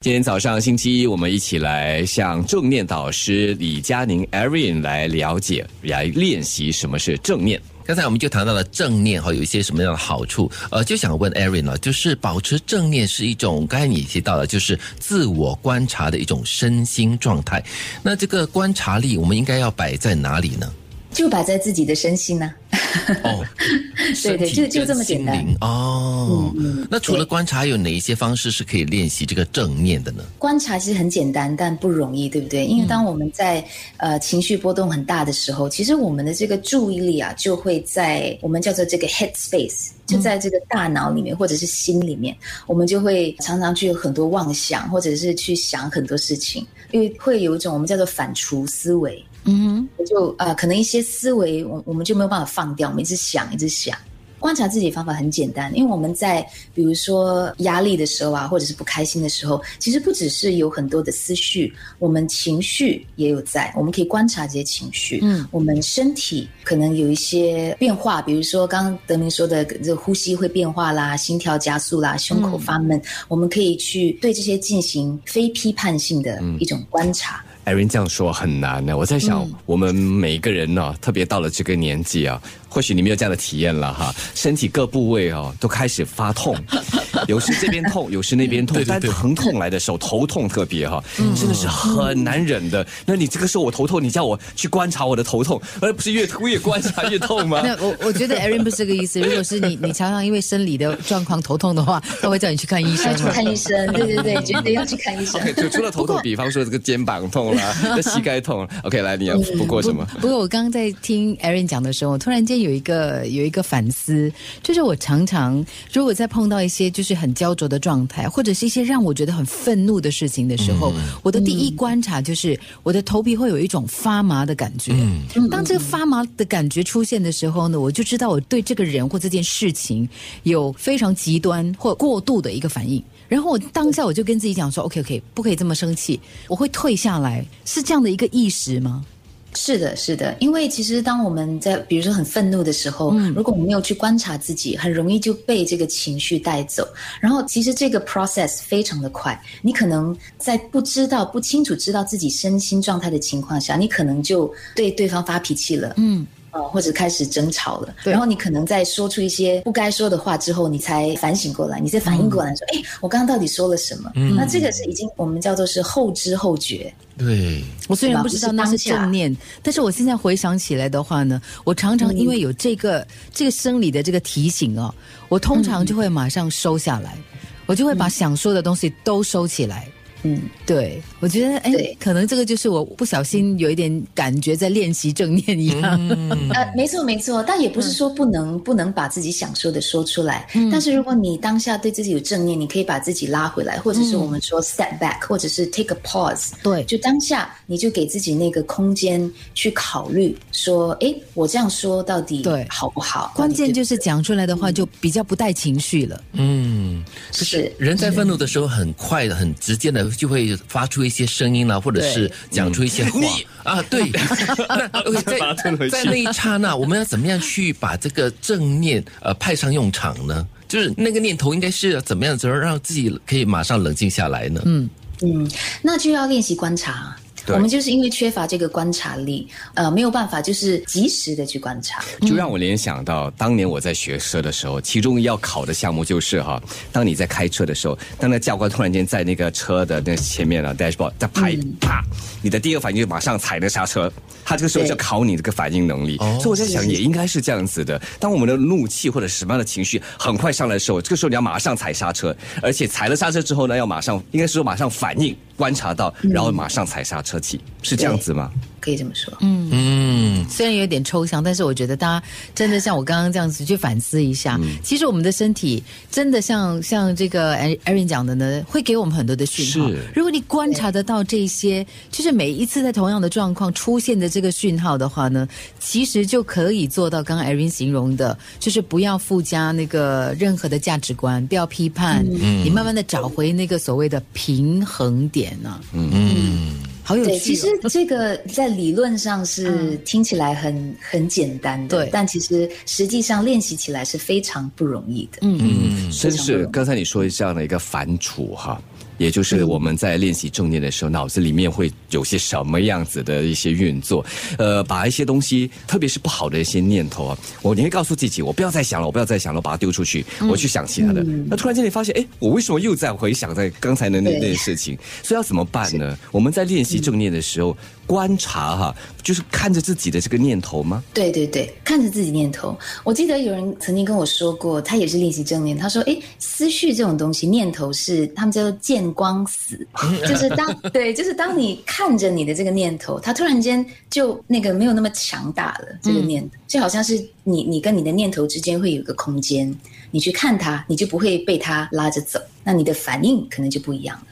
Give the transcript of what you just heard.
今天早上星期一，我们一起来向正念导师李佳宁 Erin 来了解、来练习什么是正念。刚才我们就谈到了正念哈，有一些什么样的好处？呃，就想问 Erin 了，就是保持正念是一种，刚才你提到的，就是自我观察的一种身心状态。那这个观察力，我们应该要摆在哪里呢？就摆在自己的身心呢。哦，对 对，就就这么简单哦。那除了观察，有哪一些方式是可以练习这个正念的呢？观察其实很简单，但不容易，对不对？因为当我们在呃情绪波动很大的时候，其实我们的这个注意力啊，就会在我们叫做这个 head space，就在这个大脑里面或者是心里面，我们就会常常去有很多妄想，或者是去想很多事情，因为会有一种我们叫做反刍思维。嗯，就呃，可能一些思维，我我们就没有办法放掉，我们一直想，一直想。观察自己方法很简单，因为我们在比如说压力的时候啊，或者是不开心的时候，其实不只是有很多的思绪，我们情绪也有在，我们可以观察这些情绪。嗯，我们身体可能有一些变化，比如说刚刚德明说的，这个呼吸会变化啦，心跳加速啦，胸口发闷，我们可以去对这些进行非批判性的一种观察。艾瑞这样说很难呢，我在想，我们每一个人呢，特别到了这个年纪啊。或许你没有这样的体验了哈，身体各部位哦都开始发痛，有时这边痛，有时那边痛，但疼痛来的时候，头痛特别哈，真的是很难忍的。那你这个时候我头痛，你叫我去观察我的头痛，而不是越越观察越痛吗？那我我觉得 Aaron 不是这个意思。如果是你你常常因为生理的状况头痛的话，他会叫你去看医生。去看医生，对对对，绝对要去看医生。就除了头痛，比方说这个肩膀痛啦，这膝盖痛。OK，来，你要不过什么？不过我刚刚在听 Aaron 讲的时候，突然间有。有一个有一个反思，就是我常常如果在碰到一些就是很焦灼的状态，或者是一些让我觉得很愤怒的事情的时候，我的第一观察就是我的头皮会有一种发麻的感觉。当这个发麻的感觉出现的时候呢，我就知道我对这个人或这件事情有非常极端或过度的一个反应。然后我当下我就跟自己讲说：“OK OK，不可以这么生气，我会退下来。”是这样的一个意识吗？是的，是的，因为其实当我们在比如说很愤怒的时候，如果我们没有去观察自己，很容易就被这个情绪带走。然后其实这个 process 非常的快，你可能在不知道、不清楚知道自己身心状态的情况下，你可能就对对方发脾气了。嗯。或者开始争吵了，然后你可能在说出一些不该说的话之后，你才反省过来，你才反应过来，说：“哎，我刚刚到底说了什么？”那这个是已经我们叫做是后知后觉。对。我虽然不知道那是正念，但是我现在回想起来的话呢，我常常因为有这个这个生理的这个提醒哦，我通常就会马上收下来，我就会把想说的东西都收起来。嗯，对，我觉得，哎，可能这个就是我不小心有一点感觉在练习正念一样。呃，没错没错，但也不是说不能不能把自己想说的说出来。但是如果你当下对自己有正念，你可以把自己拉回来，或者是我们说 step back，或者是 take a pause。对，就当下你就给自己那个空间去考虑，说，哎，我这样说到底对好不好？关键就是讲出来的话就比较不带情绪了。嗯，是人在愤怒的时候很快的、很直接的。就会发出一些声音了，或者是讲出一些话啊。对，在在那一刹那，我们要怎么样去把这个正念呃派上用场呢？就是那个念头应该是要怎么样，怎么让自己可以马上冷静下来呢？嗯嗯，那就要练习观察。我们就是因为缺乏这个观察力，呃，没有办法就是及时的去观察，就让我联想到当年我在学车的时候，其中要考的项目就是哈，当你在开车的时候，当那教官突然间在那个车的那前面啊 dashboard 在拍啪，你的第一个反应就马上踩那刹车，他这个时候就考你这个反应能力。所以我在想，也应该是这样子的。当我们的怒气或者什么样的情绪很快上来的时候，这个时候你要马上踩刹车，而且踩了刹车之后呢，要马上应该是说马上反应。观察到，然后马上踩刹车起，是这样子吗？可以这么说，嗯。嗯，虽然有点抽象，但是我觉得大家真的像我刚刚这样子去反思一下，其实我们的身体真的像像这个艾艾瑞讲的呢，会给我们很多的讯号。如果你观察得到这些，就是每一次在同样的状况出现的这个讯号的话呢，其实就可以做到刚刚艾瑞形容的，就是不要附加那个任何的价值观，不要批判，你慢慢的找回那个所谓的平衡点呢。嗯。好有趣。其实这个在理论上是听起来很很简单的，对，但其实实际上练习起来是非常不容易的。嗯嗯，真是刚才你说这样的一个反刍哈，也就是我们在练习正念的时候，脑子里面会有些什么样子的一些运作？呃，把一些东西，特别是不好的一些念头啊，我你会告诉自己，我不要再想了，我不要再想了，我把它丢出去，我去想其他的。那突然间你发现，哎，我为什么又在回想在刚才的那那件事情？所以要怎么办呢？我们在练习正念的时候，观察哈，就是看着自己的这个念头吗？对对对，看着自己念头。我记得有人曾经跟我说过，他也是练习正念，他说，哎，思绪这种东西，念头是他们叫做见光死，就是当对，就是当你看着你的这个念头，它突然间就那个没有那么强大了，这个念，就好像是你你跟你的念头之间会有一个空间，你去看它，你就不会被它拉着走，那你的反应可能就不一样了。